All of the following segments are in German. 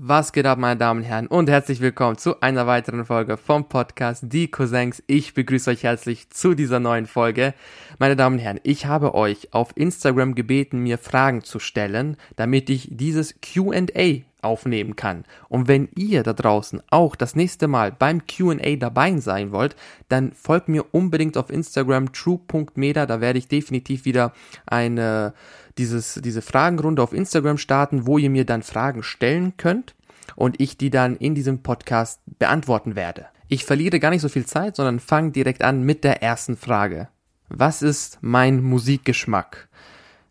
Was geht ab, meine Damen und Herren, und herzlich willkommen zu einer weiteren Folge vom Podcast Die Cousins. Ich begrüße euch herzlich zu dieser neuen Folge. Meine Damen und Herren, ich habe euch auf Instagram gebeten, mir Fragen zu stellen, damit ich dieses QA aufnehmen kann. Und wenn ihr da draußen auch das nächste Mal beim QA dabei sein wollt, dann folgt mir unbedingt auf Instagram true.meda. Da werde ich definitiv wieder eine dieses, diese Fragenrunde auf Instagram starten, wo ihr mir dann Fragen stellen könnt und ich die dann in diesem Podcast beantworten werde. Ich verliere gar nicht so viel Zeit, sondern fange direkt an mit der ersten Frage. Was ist mein Musikgeschmack?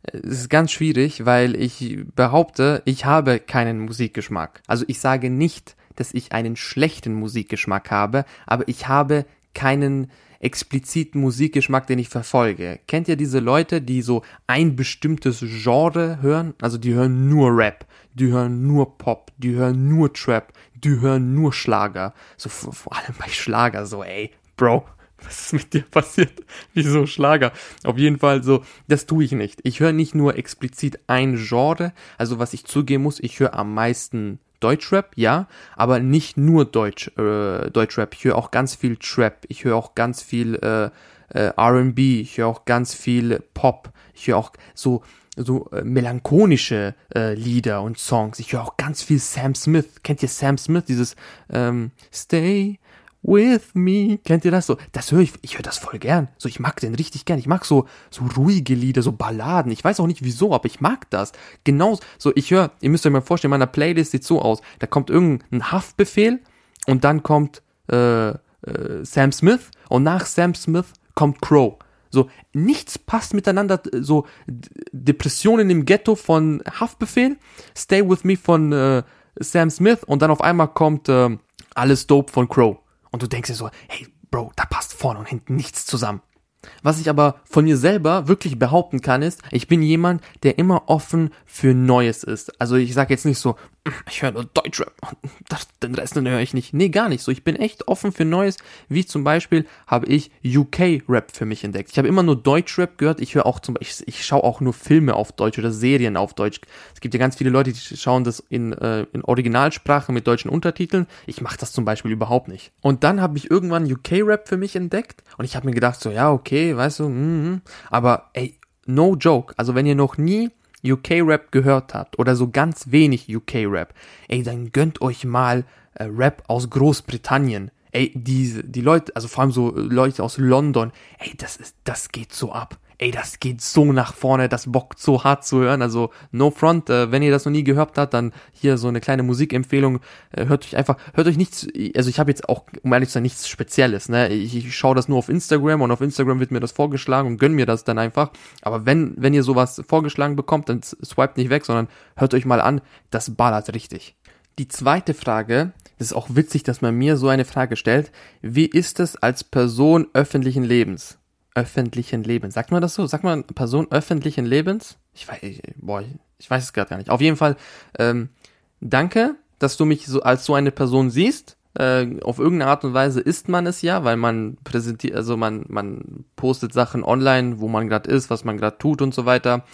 Es ist ganz schwierig, weil ich behaupte, ich habe keinen Musikgeschmack. Also ich sage nicht, dass ich einen schlechten Musikgeschmack habe, aber ich habe keinen expliziten Musikgeschmack, den ich verfolge. Kennt ihr diese Leute, die so ein bestimmtes Genre hören? Also die hören nur Rap, die hören nur Pop, die hören nur Trap, die hören nur Schlager. So vor allem bei Schlager so, ey, Bro, was ist mit dir passiert? Wieso Schlager? Auf jeden Fall so, das tue ich nicht. Ich höre nicht nur explizit ein Genre, also was ich zugeben muss, ich höre am meisten Deutschrap, ja, aber nicht nur Deutsch, äh, Deutschrap. Ich höre auch ganz viel Trap, ich höre auch ganz viel äh, äh, R&B, ich höre auch ganz viel Pop, ich höre auch so so äh, melancholische äh, Lieder und Songs. Ich höre auch ganz viel Sam Smith. Kennt ihr Sam Smith? Dieses ähm, Stay with me. Kennt ihr das so? Das höre ich, ich höre das voll gern. So, ich mag den richtig gern. Ich mag so, so ruhige Lieder, so Balladen. Ich weiß auch nicht wieso, aber ich mag das. Genau so, ich höre, ihr müsst euch mal vorstellen, meiner Playlist sieht so aus. Da kommt irgendein Haftbefehl und dann kommt äh, äh, Sam Smith und nach Sam Smith kommt Crow. So, nichts passt miteinander. So, Depressionen im Ghetto von Haftbefehl, Stay With Me von äh, Sam Smith und dann auf einmal kommt äh, Alles Dope von Crow. Und du denkst dir so, hey, Bro, da passt vorne und hinten nichts zusammen. Was ich aber von mir selber wirklich behaupten kann, ist, ich bin jemand, der immer offen für Neues ist. Also ich sage jetzt nicht so, ich höre nur Deutschrap das, den Rest höre ich nicht. Nee, gar nicht so. Ich bin echt offen für Neues. Wie zum Beispiel habe ich UK-Rap für mich entdeckt. Ich habe immer nur Deutschrap gehört. Ich höre auch zum Beispiel, ich, ich schaue auch nur Filme auf Deutsch oder Serien auf Deutsch. Es gibt ja ganz viele Leute, die schauen das in, äh, in Originalsprache mit deutschen Untertiteln. Ich mache das zum Beispiel überhaupt nicht. Und dann habe ich irgendwann UK-Rap für mich entdeckt und ich habe mir gedacht so, ja, okay, weißt du, mm, aber ey, no joke. Also wenn ihr noch nie UK-Rap gehört habt oder so ganz wenig UK-Rap, ey, dann gönnt euch mal äh, Rap aus Großbritannien. Ey, die, die Leute, also vor allem so Leute aus London, ey, das ist, das geht so ab ey, das geht so nach vorne, das bockt so hart zu hören. Also No Front, äh, wenn ihr das noch nie gehört habt, dann hier so eine kleine Musikempfehlung. Äh, hört euch einfach, hört euch nichts, also ich habe jetzt auch, um ehrlich zu sein, nichts Spezielles. Ne? Ich, ich schaue das nur auf Instagram und auf Instagram wird mir das vorgeschlagen und gönn mir das dann einfach. Aber wenn, wenn ihr sowas vorgeschlagen bekommt, dann swipet nicht weg, sondern hört euch mal an, das ballert richtig. Die zweite Frage, das ist auch witzig, dass man mir so eine Frage stellt. Wie ist es als Person öffentlichen Lebens? Öffentlichen Lebens. Sagt man das so? Sagt man Person öffentlichen Lebens? Ich weiß, boah, ich weiß es gerade gar nicht. Auf jeden Fall, ähm, danke, dass du mich so als so eine Person siehst. Äh, auf irgendeine Art und Weise ist man es ja, weil man präsentiert, also man, man postet Sachen online, wo man gerade ist, was man gerade tut und so weiter.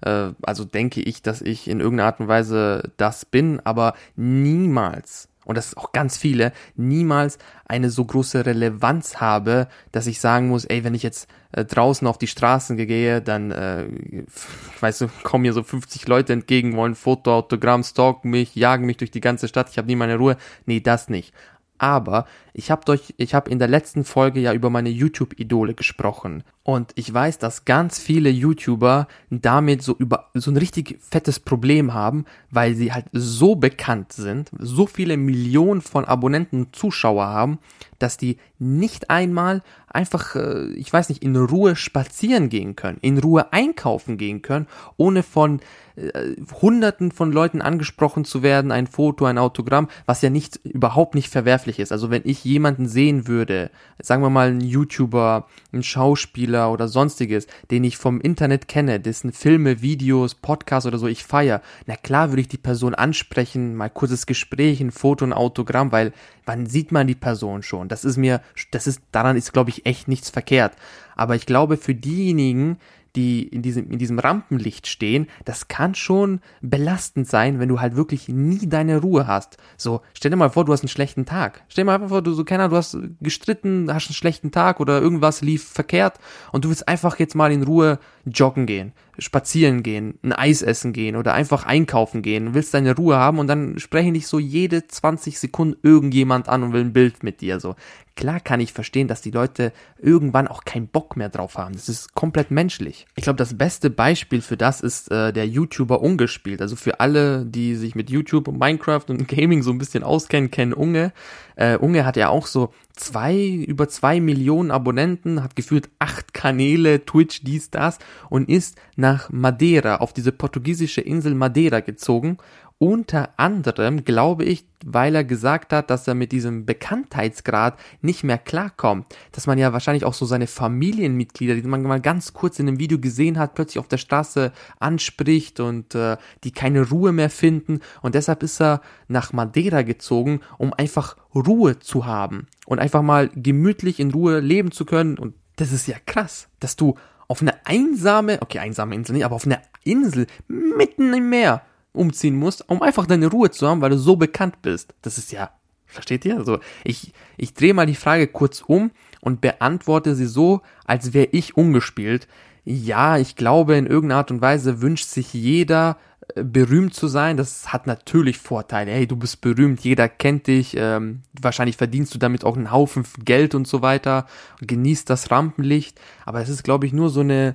Äh, also denke ich, dass ich in irgendeiner Art und Weise das bin, aber niemals und das ist auch ganz viele, niemals eine so große Relevanz habe, dass ich sagen muss, ey, wenn ich jetzt äh, draußen auf die Straßen gehe, dann, äh, weißt du, kommen mir so 50 Leute entgegen, wollen Foto, Autogramm, stalken mich, jagen mich durch die ganze Stadt, ich habe nie meine Ruhe. Nee, das nicht. Aber ich habe durch, in der letzten Folge ja über meine YouTube-Idole gesprochen. Und ich weiß, dass ganz viele YouTuber damit so über so ein richtig fettes Problem haben, weil sie halt so bekannt sind, so viele Millionen von Abonnenten und Zuschauer haben, dass die nicht einmal einfach, äh, ich weiß nicht, in Ruhe spazieren gehen können, in Ruhe einkaufen gehen können, ohne von äh, Hunderten von Leuten angesprochen zu werden, ein Foto, ein Autogramm, was ja nicht überhaupt nicht verwerflich ist. Also wenn ich jemanden sehen würde, sagen wir mal ein YouTuber, ein Schauspieler oder sonstiges, den ich vom Internet kenne, dessen Filme, Videos, Podcasts oder so ich feier, na klar würde ich die Person ansprechen, mal kurzes Gespräch, ein Foto, ein Autogramm, weil wann sieht man die Person schon? Das ist mir, das ist, daran ist glaube ich echt nichts verkehrt. Aber ich glaube für diejenigen, die in diesem, in diesem Rampenlicht stehen, das kann schon belastend sein, wenn du halt wirklich nie deine Ruhe hast. So, stell dir mal vor, du hast einen schlechten Tag. Stell dir mal einfach vor, du so, keiner, du hast gestritten, hast einen schlechten Tag oder irgendwas lief verkehrt und du willst einfach jetzt mal in Ruhe joggen gehen, spazieren gehen, ein Eis essen gehen oder einfach einkaufen gehen, willst deine Ruhe haben und dann sprechen dich so jede 20 Sekunden irgendjemand an und will ein Bild mit dir, so. Klar kann ich verstehen, dass die Leute irgendwann auch keinen Bock mehr drauf haben. Das ist komplett menschlich. Ich glaube, das beste Beispiel für das ist äh, der YouTuber Ungespielt. Also für alle, die sich mit YouTube und Minecraft und Gaming so ein bisschen auskennen, kennen Unge. Äh, Unge hat ja auch so zwei, über zwei Millionen Abonnenten, hat gefühlt acht Kanäle, Twitch, dies, das und ist nach Madeira, auf diese portugiesische Insel Madeira gezogen unter anderem, glaube ich, weil er gesagt hat, dass er mit diesem Bekanntheitsgrad nicht mehr klarkommt. Dass man ja wahrscheinlich auch so seine Familienmitglieder, die man mal ganz kurz in einem Video gesehen hat, plötzlich auf der Straße anspricht und äh, die keine Ruhe mehr finden. Und deshalb ist er nach Madeira gezogen, um einfach Ruhe zu haben und einfach mal gemütlich in Ruhe leben zu können. Und das ist ja krass, dass du auf eine einsame, okay, einsame Insel nicht, aber auf eine Insel mitten im Meer umziehen musst, um einfach deine Ruhe zu haben, weil du so bekannt bist. Das ist ja, versteht ihr? Also ich, ich drehe mal die Frage kurz um und beantworte sie so, als wäre ich ungespielt. Ja, ich glaube, in irgendeiner Art und Weise wünscht sich jeder, äh, berühmt zu sein, das hat natürlich Vorteile. Hey, du bist berühmt, jeder kennt dich, ähm, wahrscheinlich verdienst du damit auch einen Haufen Geld und so weiter, genießt das Rampenlicht, aber es ist, glaube ich, nur so eine,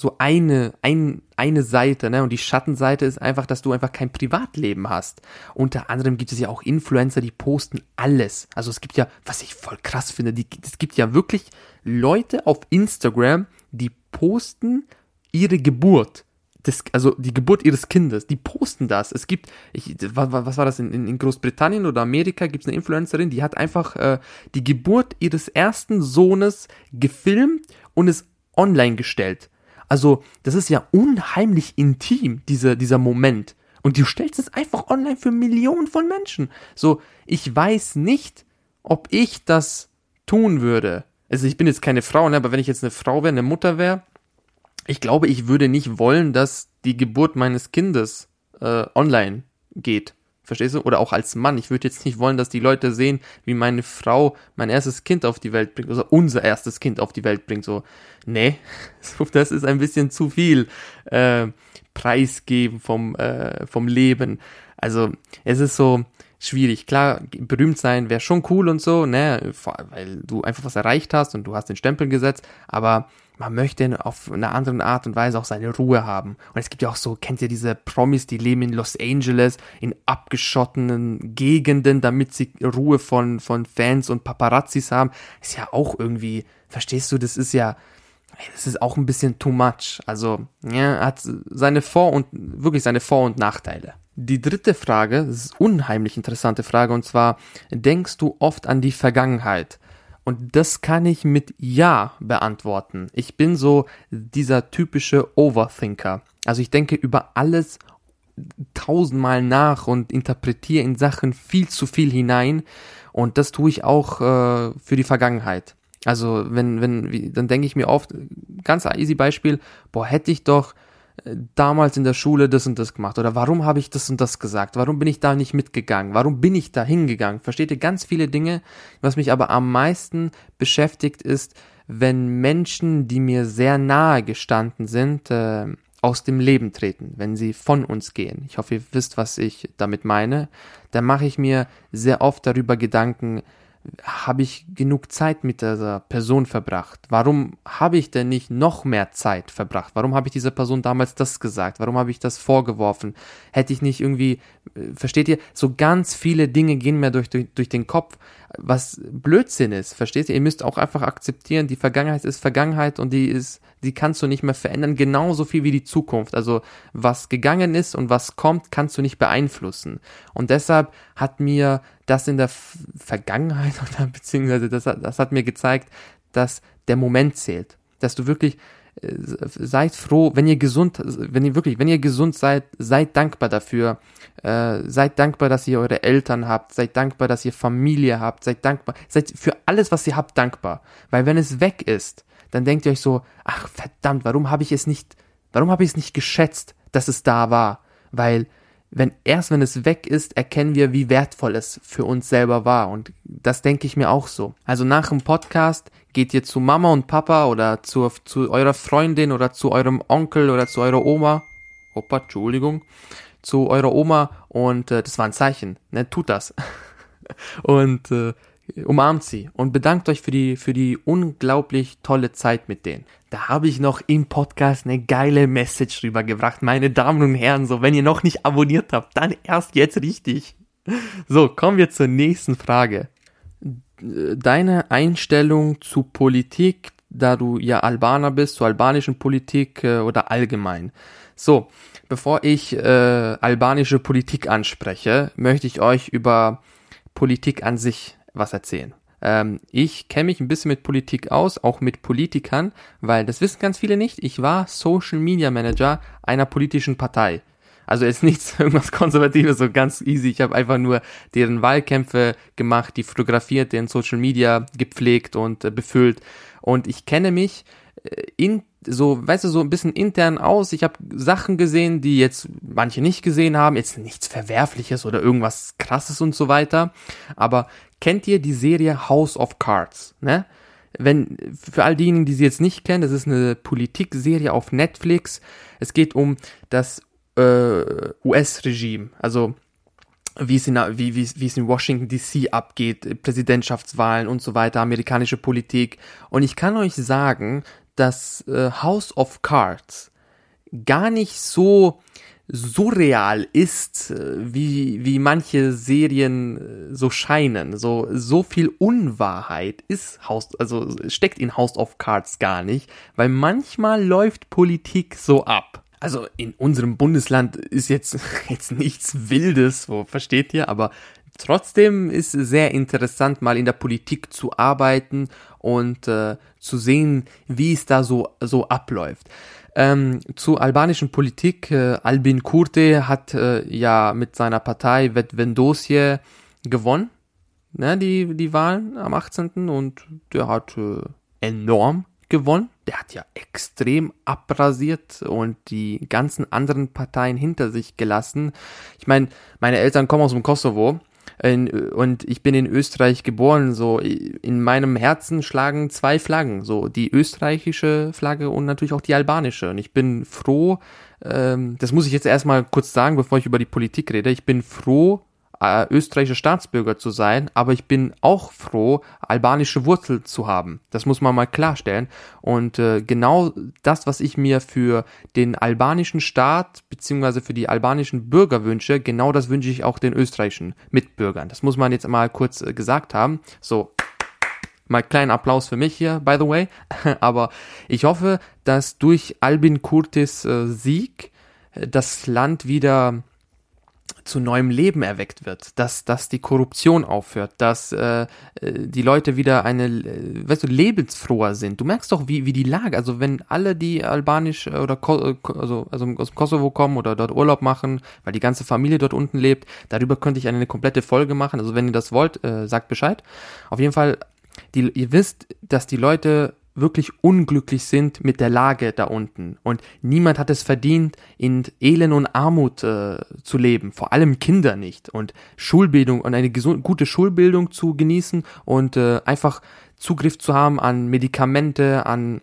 so eine, ein, eine Seite, ne? Und die Schattenseite ist einfach, dass du einfach kein Privatleben hast. Unter anderem gibt es ja auch Influencer, die posten alles. Also es gibt ja, was ich voll krass finde, die, es gibt ja wirklich Leute auf Instagram, die posten ihre Geburt. Das, also die Geburt ihres Kindes, die posten das. Es gibt, ich, was, war das in, in Großbritannien oder Amerika? Gibt es eine Influencerin, die hat einfach äh, die Geburt ihres ersten Sohnes gefilmt und es online gestellt. Also, das ist ja unheimlich intim, dieser, dieser Moment. Und du stellst es einfach online für Millionen von Menschen. So, ich weiß nicht, ob ich das tun würde. Also, ich bin jetzt keine Frau, ne, aber wenn ich jetzt eine Frau wäre, eine Mutter wäre, ich glaube, ich würde nicht wollen, dass die Geburt meines Kindes äh, online geht. Verstehst du? Oder auch als Mann. Ich würde jetzt nicht wollen, dass die Leute sehen, wie meine Frau mein erstes Kind auf die Welt bringt, also unser erstes Kind auf die Welt bringt. So, nee, das ist ein bisschen zu viel äh, preisgeben vom, äh, vom Leben. Also, es ist so schwierig. Klar, berühmt sein wäre schon cool und so, ne, weil du einfach was erreicht hast und du hast den Stempel gesetzt, aber man möchte auf eine andere Art und Weise auch seine Ruhe haben. Und es gibt ja auch so, kennt ihr diese Promis, die leben in Los Angeles, in abgeschottenen Gegenden, damit sie Ruhe von, von Fans und Paparazzis haben. Ist ja auch irgendwie, verstehst du, das ist ja, das ist auch ein bisschen too much. Also, ja, hat seine Vor- und, wirklich seine Vor- und Nachteile. Die dritte Frage, das ist unheimlich interessante Frage, und zwar, denkst du oft an die Vergangenheit? Und das kann ich mit Ja beantworten. Ich bin so dieser typische Overthinker. Also ich denke über alles tausendmal nach und interpretiere in Sachen viel zu viel hinein. Und das tue ich auch äh, für die Vergangenheit. Also wenn, wenn, dann denke ich mir oft, ganz easy Beispiel, boah, hätte ich doch damals in der Schule das und das gemacht oder warum habe ich das und das gesagt? Warum bin ich da nicht mitgegangen? Warum bin ich da hingegangen? Versteht ihr ganz viele Dinge? Was mich aber am meisten beschäftigt ist, wenn Menschen, die mir sehr nahe gestanden sind, äh, aus dem Leben treten, wenn sie von uns gehen. Ich hoffe, ihr wisst, was ich damit meine. Da mache ich mir sehr oft darüber Gedanken, habe ich genug Zeit mit dieser Person verbracht? Warum habe ich denn nicht noch mehr Zeit verbracht? Warum habe ich dieser Person damals das gesagt? Warum habe ich das vorgeworfen? Hätte ich nicht irgendwie, äh, versteht ihr, so ganz viele Dinge gehen mir durch, durch, durch den Kopf, was Blödsinn ist, versteht ihr? Ihr müsst auch einfach akzeptieren, die Vergangenheit ist Vergangenheit und die ist, die kannst du nicht mehr verändern, genauso viel wie die Zukunft. Also was gegangen ist und was kommt, kannst du nicht beeinflussen. Und deshalb hat mir das in der Vergangenheit oder beziehungsweise das, das hat mir gezeigt, dass der Moment zählt. Dass du wirklich seid froh, wenn ihr gesund, wenn ihr wirklich, wenn ihr gesund seid, seid dankbar dafür. Äh, seid dankbar, dass ihr eure Eltern habt. Seid dankbar, dass ihr Familie habt. Seid dankbar, seid für alles, was ihr habt, dankbar. Weil wenn es weg ist, dann denkt ihr euch so, ach verdammt, warum habe ich es nicht, warum habe ich es nicht geschätzt, dass es da war? Weil wenn erst wenn es weg ist, erkennen wir, wie wertvoll es für uns selber war. Und das denke ich mir auch so. Also nach dem Podcast geht ihr zu Mama und Papa oder zu, zu eurer Freundin oder zu eurem Onkel oder zu eurer Oma. Opa, Entschuldigung. Zu eurer Oma und äh, das war ein Zeichen. Ne? Tut das. und äh, umarmt sie und bedankt euch für die, für die unglaublich tolle Zeit mit denen. Da habe ich noch im Podcast eine geile Message rübergebracht, meine Damen und Herren. So, wenn ihr noch nicht abonniert habt, dann erst jetzt richtig. So, kommen wir zur nächsten Frage. Deine Einstellung zu Politik, da du ja Albaner bist, zur albanischen Politik äh, oder allgemein. So, bevor ich äh, albanische Politik anspreche, möchte ich euch über Politik an sich was erzählen. Ähm, ich kenne mich ein bisschen mit Politik aus, auch mit Politikern, weil das wissen ganz viele nicht. Ich war Social Media Manager einer politischen Partei. Also ist nichts irgendwas Konservatives, so ganz easy. Ich habe einfach nur deren Wahlkämpfe gemacht, die fotografiert, deren Social Media gepflegt und äh, befüllt. Und ich kenne mich äh, in so, weißt du, so ein bisschen intern aus. Ich habe Sachen gesehen, die jetzt manche nicht gesehen haben. Jetzt nichts Verwerfliches oder irgendwas Krasses und so weiter. Aber kennt ihr die Serie House of Cards? Ne? Wenn, für all diejenigen, die sie jetzt nicht kennen, das ist eine Politikserie auf Netflix. Es geht um das äh, US-Regime. Also wie es in, wie, wie, wie es in Washington DC abgeht, Präsidentschaftswahlen und so weiter, amerikanische Politik. Und ich kann euch sagen, dass äh, House of Cards gar nicht so surreal ist, äh, wie, wie manche Serien äh, so scheinen. So, so viel Unwahrheit ist House, also steckt in House of Cards gar nicht, weil manchmal läuft Politik so ab. Also in unserem Bundesland ist jetzt, jetzt nichts Wildes, so versteht ihr, aber trotzdem ist es sehr interessant, mal in der Politik zu arbeiten und äh, zu sehen, wie es da so, so abläuft. Ähm, zur albanischen Politik, äh, Albin Kurte hat äh, ja mit seiner Partei Vetvendosie gewonnen, ne, die, die Wahlen am 18. und der hat äh, enorm gewonnen. Der hat ja extrem abrasiert und die ganzen anderen Parteien hinter sich gelassen. Ich meine, meine Eltern kommen aus dem Kosovo und ich bin in Österreich geboren, so in meinem Herzen schlagen zwei Flaggen, so die österreichische Flagge und natürlich auch die albanische. Und ich bin froh, ähm, das muss ich jetzt erstmal kurz sagen, bevor ich über die Politik rede, ich bin froh, äh, österreichischer Staatsbürger zu sein, aber ich bin auch froh, albanische Wurzel zu haben. Das muss man mal klarstellen. Und äh, genau das, was ich mir für den albanischen Staat beziehungsweise für die albanischen Bürger wünsche, genau das wünsche ich auch den österreichischen Mitbürgern. Das muss man jetzt mal kurz äh, gesagt haben. So, mal kleinen Applaus für mich hier, by the way. Aber ich hoffe, dass durch Albin Kurtis äh, Sieg äh, das Land wieder zu neuem Leben erweckt wird, dass, dass die Korruption aufhört, dass äh, äh die Leute wieder eine, äh, weißt du, lebensfroher sind. Du merkst doch, wie, wie die Lage, also wenn alle, die albanisch äh, oder Ko also, also aus Kosovo kommen oder dort Urlaub machen, weil die ganze Familie dort unten lebt, darüber könnte ich eine komplette Folge machen. Also wenn ihr das wollt, äh, sagt Bescheid. Auf jeden Fall, die, ihr wisst, dass die Leute wirklich unglücklich sind mit der Lage da unten. Und niemand hat es verdient, in Elend und Armut äh, zu leben, vor allem Kinder nicht. Und Schulbildung und eine gute Schulbildung zu genießen und äh, einfach Zugriff zu haben an Medikamente, an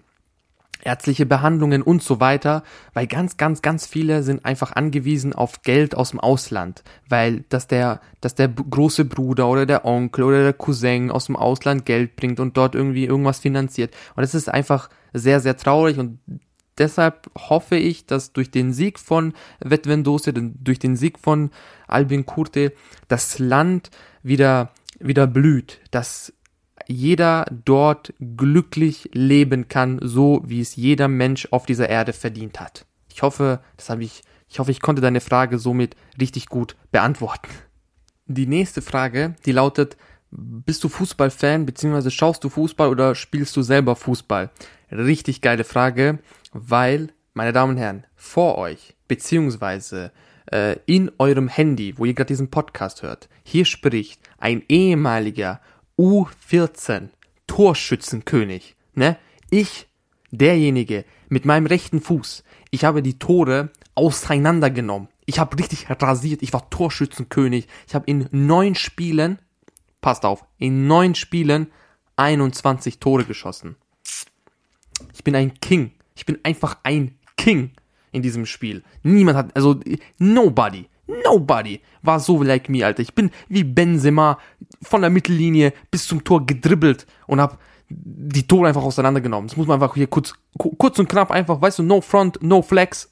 ärztliche Behandlungen und so weiter, weil ganz, ganz, ganz viele sind einfach angewiesen auf Geld aus dem Ausland, weil dass der, dass der große Bruder oder der Onkel oder der Cousin aus dem Ausland Geld bringt und dort irgendwie irgendwas finanziert. Und das ist einfach sehr, sehr traurig und deshalb hoffe ich, dass durch den Sieg von Vetvendose, durch den Sieg von Albin Kurte, das Land wieder, wieder blüht, dass jeder dort glücklich leben kann, so wie es jeder Mensch auf dieser Erde verdient hat. Ich hoffe, das habe ich, ich hoffe, ich konnte deine Frage somit richtig gut beantworten. Die nächste Frage, die lautet, bist du Fußballfan, beziehungsweise schaust du Fußball oder spielst du selber Fußball? Richtig geile Frage, weil, meine Damen und Herren, vor euch, beziehungsweise äh, in eurem Handy, wo ihr gerade diesen Podcast hört, hier spricht ein ehemaliger U14 Torschützenkönig, ne? Ich derjenige mit meinem rechten Fuß, ich habe die Tore auseinandergenommen. Ich habe richtig rasiert. Ich war Torschützenkönig. Ich habe in neun Spielen, passt auf, in neun Spielen 21 Tore geschossen. Ich bin ein King. Ich bin einfach ein King in diesem Spiel. Niemand hat, also nobody, nobody war so like me, Alter. Ich bin wie Benzema von der Mittellinie bis zum Tor gedribbelt und hab die Tore einfach auseinandergenommen. Das muss man einfach hier kurz, kurz und knapp einfach, weißt du, no front, no flex.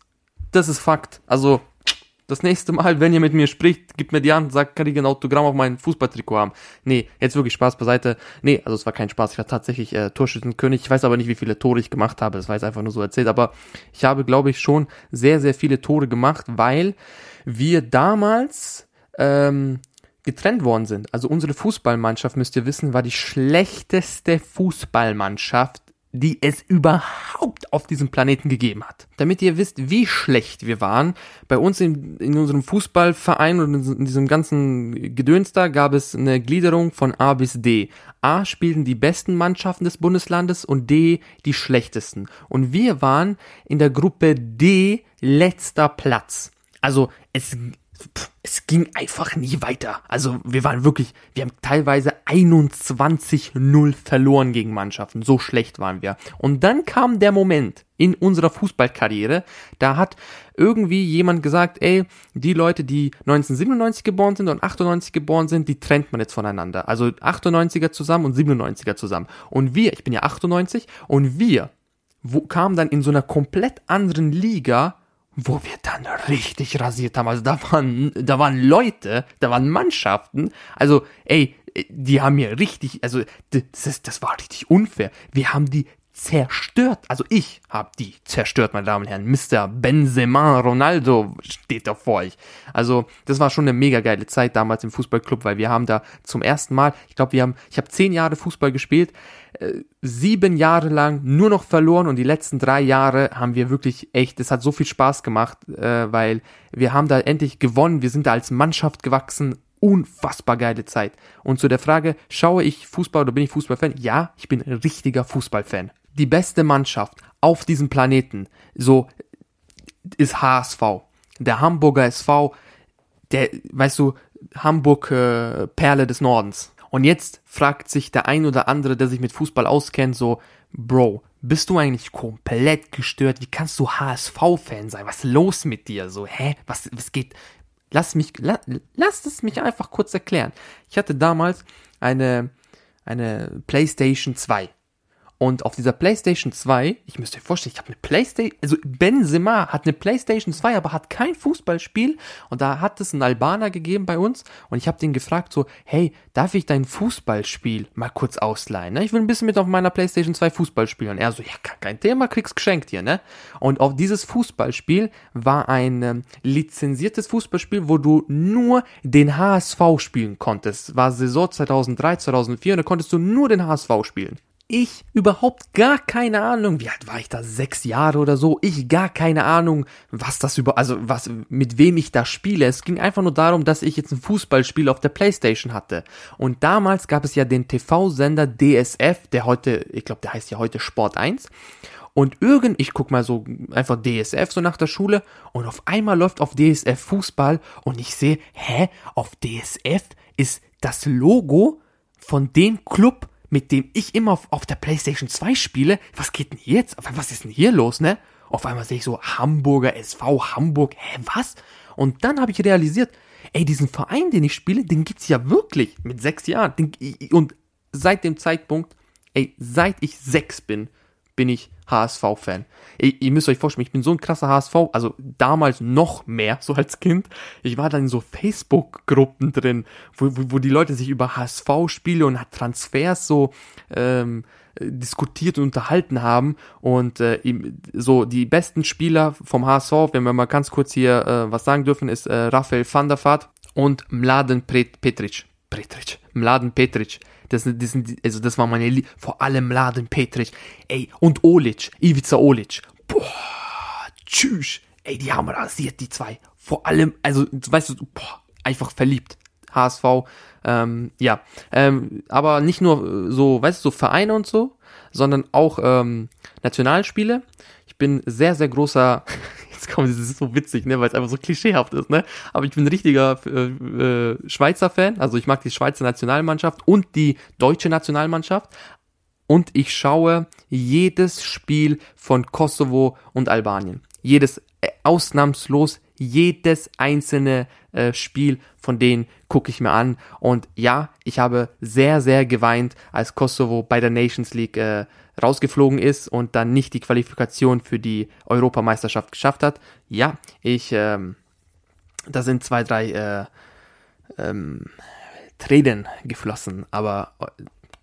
Das ist Fakt. Also, das nächste Mal, wenn ihr mit mir spricht, gibt mir die Hand, sagt, kann ich ein Autogramm auf mein Fußballtrikot haben. Nee, jetzt wirklich Spaß beiseite. Nee, also es war kein Spaß. Ich war tatsächlich äh, Torschützenkönig. Ich weiß aber nicht, wie viele Tore ich gemacht habe. Das war jetzt einfach nur so erzählt. Aber ich habe, glaube ich, schon sehr, sehr viele Tore gemacht, weil wir damals ähm, getrennt worden sind. Also unsere Fußballmannschaft, müsst ihr wissen, war die schlechteste Fußballmannschaft die es überhaupt auf diesem Planeten gegeben hat. Damit ihr wisst, wie schlecht wir waren, bei uns in, in unserem Fußballverein und in diesem ganzen Gedöns da gab es eine Gliederung von A bis D. A spielten die besten Mannschaften des Bundeslandes und D die schlechtesten. Und wir waren in der Gruppe D letzter Platz. Also es es ging einfach nie weiter. Also wir waren wirklich, wir haben teilweise 21-0 verloren gegen Mannschaften. So schlecht waren wir. Und dann kam der Moment in unserer Fußballkarriere, da hat irgendwie jemand gesagt, ey, die Leute, die 1997 geboren sind und 98 geboren sind, die trennt man jetzt voneinander. Also 98er zusammen und 97er zusammen. Und wir, ich bin ja 98, und wir wo, kamen dann in so einer komplett anderen Liga wo wir dann richtig rasiert haben. Also da waren, da waren Leute, da waren Mannschaften. Also, ey, die haben mir richtig, also das, das war richtig unfair. Wir haben die zerstört. Also ich habe die zerstört, meine Damen und Herren. Mr. Benzema Ronaldo steht da vor euch. Also das war schon eine mega geile Zeit damals im Fußballclub, weil wir haben da zum ersten Mal, ich glaube, wir haben, ich habe zehn Jahre Fußball gespielt, äh, sieben Jahre lang nur noch verloren und die letzten drei Jahre haben wir wirklich echt, es hat so viel Spaß gemacht, äh, weil wir haben da endlich gewonnen, wir sind da als Mannschaft gewachsen, unfassbar geile Zeit. Und zu der Frage, schaue ich Fußball oder bin ich Fußballfan? Ja, ich bin richtiger Fußballfan die beste Mannschaft auf diesem Planeten, so ist HSV. Der Hamburger SV, der, weißt du, Hamburg äh, Perle des Nordens. Und jetzt fragt sich der ein oder andere, der sich mit Fußball auskennt, so, Bro, bist du eigentlich komplett gestört? Wie kannst du HSV-Fan sein? Was ist los mit dir? So, hä? Was, was geht? Lass mich, la, lass es mich einfach kurz erklären. Ich hatte damals eine, eine PlayStation 2. Und auf dieser PlayStation 2, ich müsst euch vorstellen, ich habe eine PlayStation, also Benzema hat eine PlayStation 2, aber hat kein Fußballspiel. Und da hat es einen Albaner gegeben bei uns. Und ich habe den gefragt so, hey, darf ich dein Fußballspiel mal kurz ausleihen? Ne? Ich will ein bisschen mit auf meiner PlayStation 2 Fußball spielen. Und er so, ja, kein Thema, kriegst geschenkt hier, ne? Und auf dieses Fußballspiel war ein ähm, lizenziertes Fußballspiel, wo du nur den HSV spielen konntest. War Saison 2003, 2004 und da konntest du nur den HSV spielen ich überhaupt gar keine Ahnung, wie alt war ich da, sechs Jahre oder so, ich gar keine Ahnung, was das über, also was, mit wem ich da spiele. Es ging einfach nur darum, dass ich jetzt ein Fußballspiel auf der Playstation hatte. Und damals gab es ja den TV-Sender DSF, der heute, ich glaube, der heißt ja heute Sport 1. Und irgend, ich guck mal so einfach DSF so nach der Schule und auf einmal läuft auf DSF Fußball und ich sehe, hä, auf DSF ist das Logo von dem Club, mit dem ich immer auf, auf der PlayStation 2 spiele. Was geht denn jetzt? Was ist denn hier los, ne? Auf einmal sehe ich so Hamburger SV Hamburg. Hä, was? Und dann habe ich realisiert, ey, diesen Verein, den ich spiele, den gibt's ja wirklich mit sechs Jahren. und seit dem Zeitpunkt, ey, seit ich sechs bin, bin ich HSV-Fan. Ihr, müsst euch vorstellen, ich bin so ein krasser HSV, also damals noch mehr, so als Kind. Ich war dann in so Facebook-Gruppen drin, wo, wo, wo, die Leute sich über HSV-Spiele und Transfers so ähm, diskutiert und unterhalten haben. Und äh, so die besten Spieler vom HSV, wenn wir mal ganz kurz hier äh, was sagen dürfen, ist äh, Raphael van der Vaart und Mladen Petric. Petric. Mladen Petric. Das, das, sind, also das war meine Lie vor allem Mladen Petric. Ey, und Olic, Ivica Olic. Boah, tschüss. Ey, die haben rasiert, die zwei. Vor allem, also, weißt du, boah, einfach verliebt. HSV, ähm, ja, ähm, aber nicht nur so, weißt du, so Vereine und so, sondern auch ähm, Nationalspiele. Ich bin sehr, sehr großer, jetzt kommt, das ist so witzig, ne, weil es einfach so klischeehaft ist, ne, aber ich bin ein richtiger äh, äh, Schweizer Fan, also ich mag die Schweizer Nationalmannschaft und die deutsche Nationalmannschaft, und ich schaue jedes Spiel von Kosovo und Albanien. Jedes, äh, ausnahmslos jedes einzelne äh, Spiel von denen gucke ich mir an. Und ja, ich habe sehr, sehr geweint, als Kosovo bei der Nations League äh, rausgeflogen ist und dann nicht die Qualifikation für die Europameisterschaft geschafft hat. Ja, ich, ähm, da sind zwei, drei äh, ähm, Tränen geflossen, aber äh,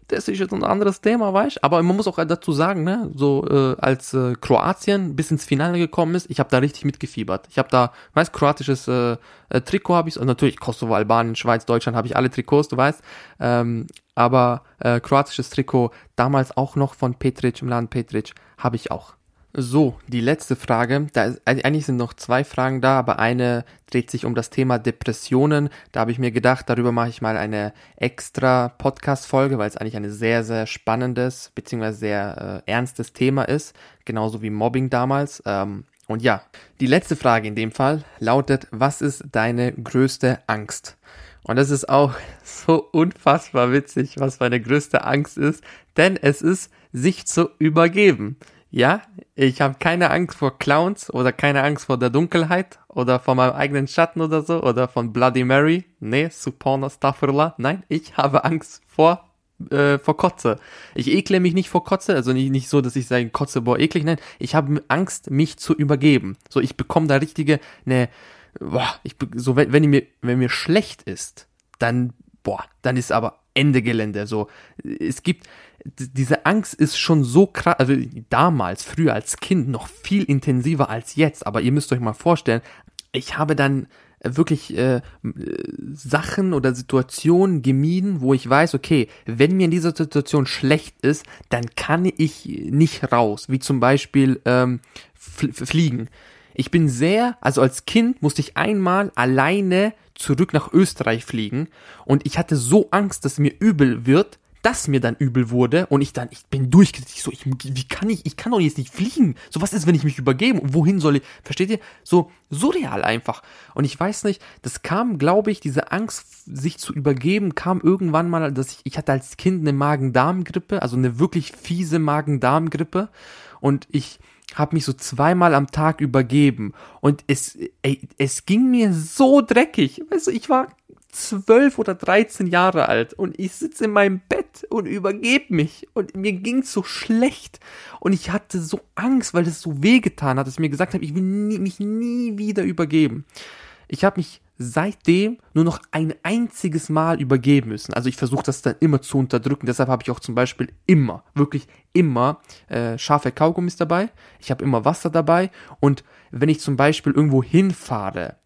das ist jetzt ein anderes Thema, weißt Aber man muss auch dazu sagen, ne, so äh, als äh, Kroatien bis ins Finale gekommen ist, ich habe da richtig mitgefiebert. Ich habe da, weißt, kroatisches äh, äh, Trikot habe ich, und natürlich Kosovo, Albanien, Schweiz, Deutschland habe ich alle Trikots, du weißt. Ähm, aber äh, kroatisches Trikot, damals auch noch von Petric, im Land Petric, habe ich auch. So, die letzte Frage. Da ist, eigentlich sind noch zwei Fragen da, aber eine dreht sich um das Thema Depressionen. Da habe ich mir gedacht, darüber mache ich mal eine extra Podcast-Folge, weil es eigentlich ein sehr, sehr spannendes bzw. sehr äh, ernstes Thema ist, genauso wie Mobbing damals. Ähm, und ja, die letzte Frage in dem Fall lautet, was ist deine größte Angst? Und das ist auch so unfassbar witzig, was meine größte Angst ist, denn es ist, sich zu übergeben. Ja, ich habe keine Angst vor Clowns oder keine Angst vor der Dunkelheit oder vor meinem eigenen Schatten oder so oder von Bloody Mary. Nee, Supporna Staffurla. Nein, ich habe Angst vor äh, vor Kotze. Ich ekle mich nicht vor Kotze, also nicht, nicht so, dass ich sage, Kotze, boah, eklig, nein. Ich habe Angst, mich zu übergeben. So, ich bekomme da richtige, ne, boah, ich, so, wenn, wenn mir, wenn mir schlecht ist, dann, boah, dann ist aber Ende Gelände. So, es gibt, diese Angst ist schon so krass, also damals, früher als Kind noch viel intensiver als jetzt, aber ihr müsst euch mal vorstellen, ich habe dann wirklich äh, Sachen oder Situationen gemieden, wo ich weiß, okay, wenn mir in dieser Situation schlecht ist, dann kann ich nicht raus, wie zum Beispiel ähm, fliegen. Ich bin sehr, also als Kind musste ich einmal alleine zurück nach Österreich fliegen und ich hatte so Angst, dass mir übel wird, dass mir dann übel wurde und ich dann, ich bin durchgesetzt, ich so, ich, wie kann ich, ich kann doch jetzt nicht fliegen. So was ist, wenn ich mich übergebe wohin soll ich, versteht ihr? So surreal einfach. Und ich weiß nicht, das kam, glaube ich, diese Angst, sich zu übergeben, kam irgendwann mal, dass ich, ich hatte als Kind eine Magen-Darm-Grippe, also eine wirklich fiese Magen-Darm-Grippe und ich, habe mich so zweimal am Tag übergeben und es, ey, es ging mir so dreckig. Weißt du, ich war zwölf oder dreizehn Jahre alt und ich sitze in meinem Bett und übergebe mich und mir ging's so schlecht und ich hatte so Angst, weil es so wehgetan hat, dass ich mir gesagt habe, ich will nie, mich nie wieder übergeben. Ich habe mich seitdem nur noch ein einziges Mal übergeben müssen. Also ich versuche das dann immer zu unterdrücken. Deshalb habe ich auch zum Beispiel immer, wirklich immer äh, scharfe Kaugummis dabei. Ich habe immer Wasser dabei und wenn ich zum Beispiel irgendwo hinfahre,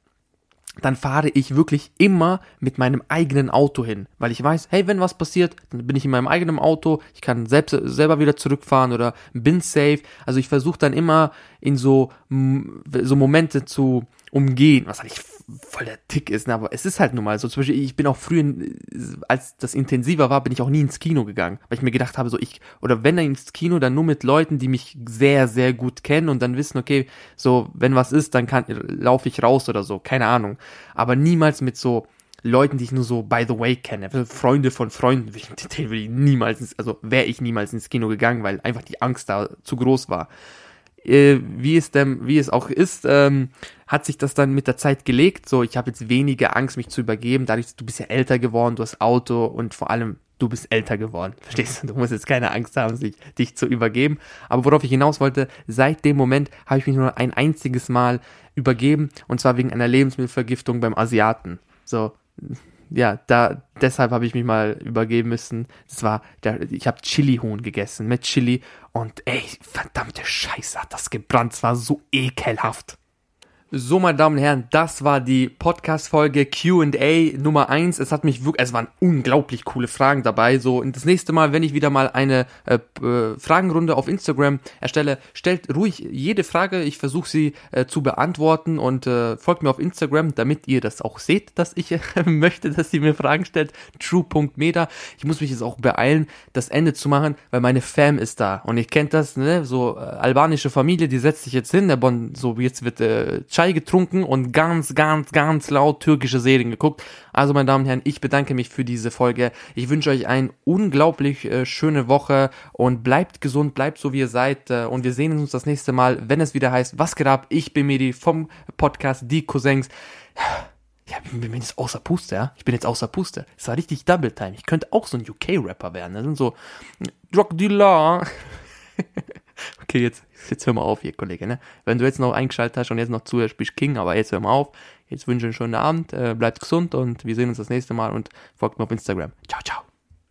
dann fahre ich wirklich immer mit meinem eigenen Auto hin, weil ich weiß, hey, wenn was passiert, dann bin ich in meinem eigenen Auto, ich kann selbst selber wieder zurückfahren oder bin safe. Also ich versuche dann immer in so so Momente zu umgehen, was eigentlich voll der Tick ist, ne? aber es ist halt nun mal so. Zum Beispiel, ich bin auch früher, als das intensiver war, bin ich auch nie ins Kino gegangen, weil ich mir gedacht habe, so ich, oder wenn dann ins Kino, dann nur mit Leuten, die mich sehr, sehr gut kennen und dann wissen, okay, so, wenn was ist, dann kann, laufe ich raus oder so, keine Ahnung. Aber niemals mit so, Leuten, die ich nur so by the way kenne, Freunde von Freunden, den will ich niemals, also wäre ich niemals ins Kino gegangen, weil einfach die Angst da zu groß war äh, wie es dem, wie es auch ist, ähm, hat sich das dann mit der Zeit gelegt. So, ich habe jetzt weniger Angst, mich zu übergeben. Dadurch, du bist ja älter geworden, du hast Auto und vor allem du bist älter geworden. Verstehst du? Du musst jetzt keine Angst haben, sich, dich zu übergeben. Aber worauf ich hinaus wollte, seit dem Moment habe ich mich nur ein einziges Mal übergeben und zwar wegen einer Lebensmittelvergiftung beim Asiaten. So, ja, da deshalb habe ich mich mal übergeben müssen. Das war, der, ich habe Chili-Huhn gegessen mit Chili und ey, verdammte Scheiße, hat das gebrannt. Es war so ekelhaft. So, meine Damen und Herren, das war die Podcast-Folge Q&A Nummer eins. Es hat mich wirklich, es waren unglaublich coole Fragen dabei. So, und das nächste Mal, wenn ich wieder mal eine äh, äh, Fragenrunde auf Instagram erstelle, stellt ruhig jede Frage. Ich versuche sie äh, zu beantworten und äh, folgt mir auf Instagram, damit ihr das auch seht, dass ich möchte, dass ihr mir Fragen stellt. True.meta. Ich muss mich jetzt auch beeilen, das Ende zu machen, weil meine Fam ist da. Und ich kennt das, ne, so äh, albanische Familie, die setzt sich jetzt hin, der Bon, so jetzt wird äh, Chai getrunken und ganz, ganz, ganz laut türkische Serien geguckt. Also, meine Damen und Herren, ich bedanke mich für diese Folge. Ich wünsche euch eine unglaublich äh, schöne Woche und bleibt gesund, bleibt so wie ihr seid. Äh, und wir sehen uns das nächste Mal, wenn es wieder heißt, was geht ab? Ich bin Medi vom Podcast Die Cousins. Ja, ich bin jetzt außer Puste, ja. Ich bin jetzt außer Puste. Es war richtig Double Time. Ich könnte auch so ein UK-Rapper werden. Das sind so Drug Dealer. Okay, jetzt, jetzt hör mal auf hier, Kollege, ne? Wenn du jetzt noch eingeschaltet hast und jetzt noch zuhörst, bist King, aber jetzt hör mal auf. Jetzt wünsche ich einen schönen Abend, äh, bleibt gesund und wir sehen uns das nächste Mal und folgt mir auf Instagram. Ciao, ciao.